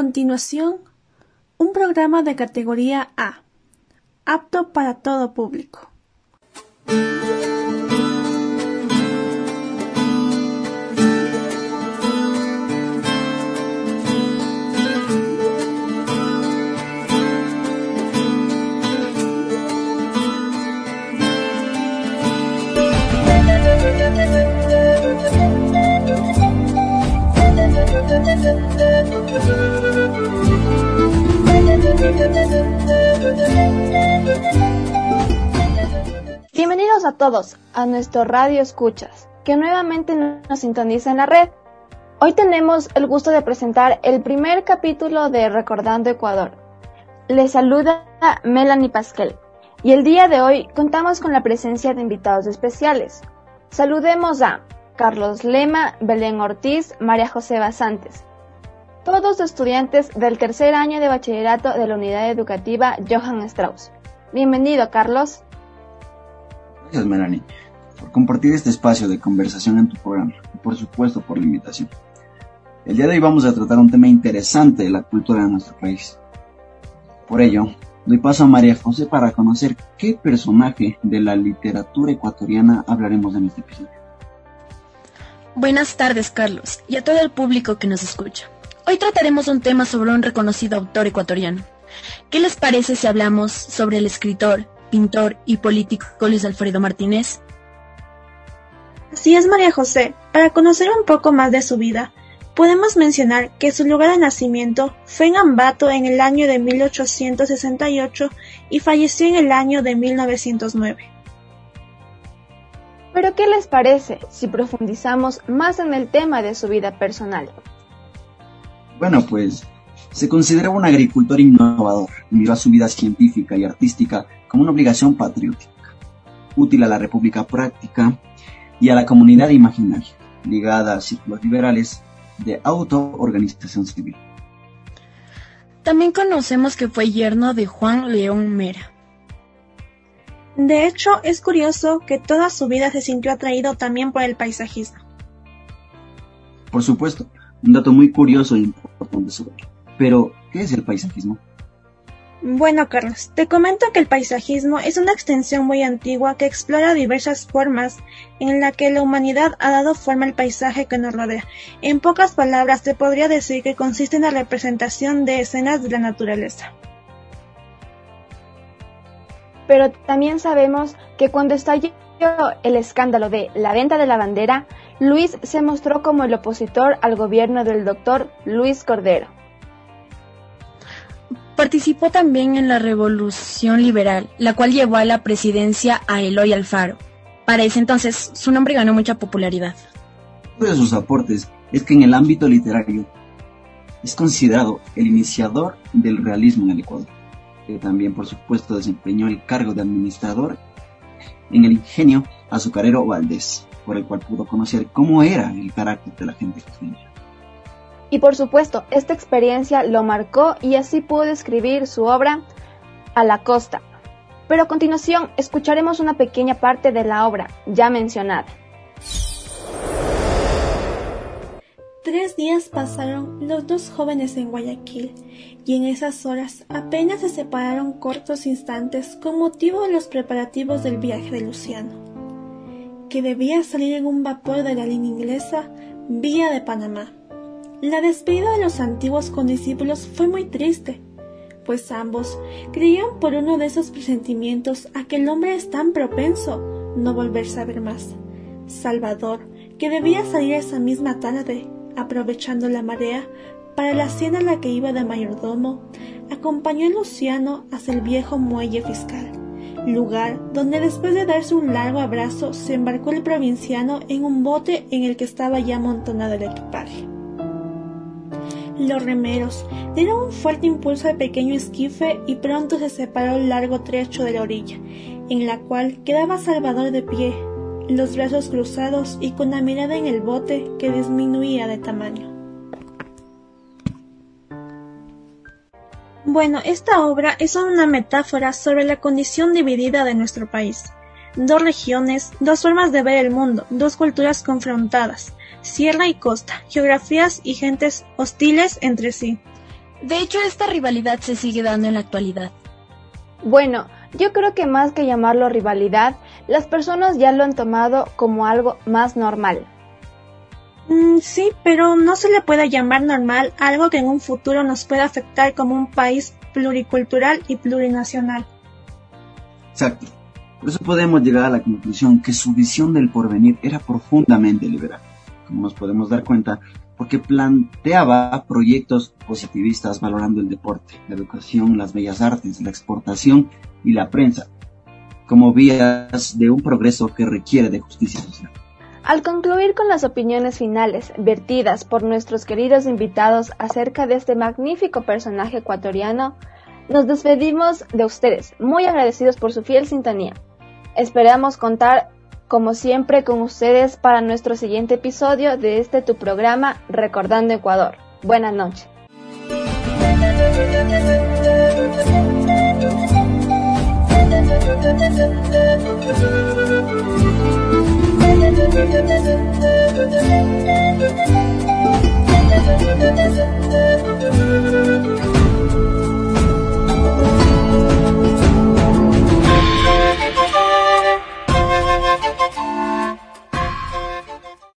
Continuación, un programa de categoría A, apto para todo público. Bienvenidos a todos a nuestro Radio Escuchas, que nuevamente nos sintoniza en la red. Hoy tenemos el gusto de presentar el primer capítulo de Recordando Ecuador. Les saluda Melanie Pasquel y el día de hoy contamos con la presencia de invitados especiales. Saludemos a Carlos Lema, Belén Ortiz, María José Basantes, todos estudiantes del tercer año de bachillerato de la unidad educativa Johann Strauss. Bienvenido, Carlos. Gracias, Melanie, por compartir este espacio de conversación en tu programa y por supuesto por la invitación. El día de hoy vamos a tratar un tema interesante de la cultura de nuestro país. Por ello, doy paso a María José para conocer qué personaje de la literatura ecuatoriana hablaremos en este episodio. Buenas tardes, Carlos, y a todo el público que nos escucha. Hoy trataremos un tema sobre un reconocido autor ecuatoriano. ¿Qué les parece si hablamos sobre el escritor, pintor y político Luis Alfredo Martínez? Así es, María José. Para conocer un poco más de su vida, podemos mencionar que su lugar de nacimiento fue en Ambato en el año de 1868 y falleció en el año de 1909. Pero ¿qué les parece si profundizamos más en el tema de su vida personal? Bueno, pues se consideraba un agricultor innovador y miró a su vida científica y artística como una obligación patriótica, útil a la República práctica y a la comunidad imaginaria, ligada a círculos liberales de autoorganización civil. También conocemos que fue yerno de Juan León Mera. De hecho, es curioso que toda su vida se sintió atraído también por el paisajismo. Por supuesto, un dato muy curioso e importante sobre él. Pero, ¿qué es el paisajismo? Bueno, Carlos, te comento que el paisajismo es una extensión muy antigua que explora diversas formas en la que la humanidad ha dado forma al paisaje que nos rodea. En pocas palabras, te podría decir que consiste en la representación de escenas de la naturaleza. Pero también sabemos que cuando estalló el escándalo de la venta de la bandera, Luis se mostró como el opositor al gobierno del doctor Luis Cordero. Participó también en la Revolución Liberal, la cual llevó a la presidencia a Eloy Alfaro. Para ese entonces, su nombre ganó mucha popularidad. Uno de sus aportes es que en el ámbito literario es considerado el iniciador del realismo en el Ecuador, que también por supuesto desempeñó el cargo de administrador en el ingenio azucarero Valdés por el cual pudo conocer cómo era el carácter de la gente costeña. Y por supuesto, esta experiencia lo marcó y así pudo escribir su obra A la costa. Pero a continuación escucharemos una pequeña parte de la obra ya mencionada. Tres días pasaron los dos jóvenes en Guayaquil y en esas horas apenas se separaron cortos instantes con motivo de los preparativos del viaje de Luciano que debía salir en un vapor de la línea inglesa vía de Panamá. La despedida de los antiguos condiscípulos fue muy triste, pues ambos creían por uno de esos presentimientos a que el hombre es tan propenso no volverse a ver más. Salvador, que debía salir esa misma tarde, aprovechando la marea, para la hacienda a la que iba de mayordomo, acompañó a Luciano hacia el viejo muelle fiscal lugar donde después de darse un largo abrazo se embarcó el provinciano en un bote en el que estaba ya amontonado el equipaje. Los remeros dieron un fuerte impulso al pequeño esquife y pronto se separó el largo trecho de la orilla, en la cual quedaba Salvador de pie, los brazos cruzados y con la mirada en el bote que disminuía de tamaño. Bueno, esta obra es una metáfora sobre la condición dividida de nuestro país. Dos regiones, dos formas de ver el mundo, dos culturas confrontadas, sierra y costa, geografías y gentes hostiles entre sí. De hecho, esta rivalidad se sigue dando en la actualidad. Bueno, yo creo que más que llamarlo rivalidad, las personas ya lo han tomado como algo más normal. Mm, sí, pero no se le puede llamar normal algo que en un futuro nos pueda afectar como un país pluricultural y plurinacional. Exacto. Por eso podemos llegar a la conclusión que su visión del porvenir era profundamente liberal. Como nos podemos dar cuenta, porque planteaba proyectos positivistas valorando el deporte, la educación, las bellas artes, la exportación y la prensa, como vías de un progreso que requiere de justicia social. Al concluir con las opiniones finales vertidas por nuestros queridos invitados acerca de este magnífico personaje ecuatoriano, nos despedimos de ustedes, muy agradecidos por su fiel sintonía. Esperamos contar como siempre con ustedes para nuestro siguiente episodio de este tu programa Recordando Ecuador. Buenas noches. Thank you.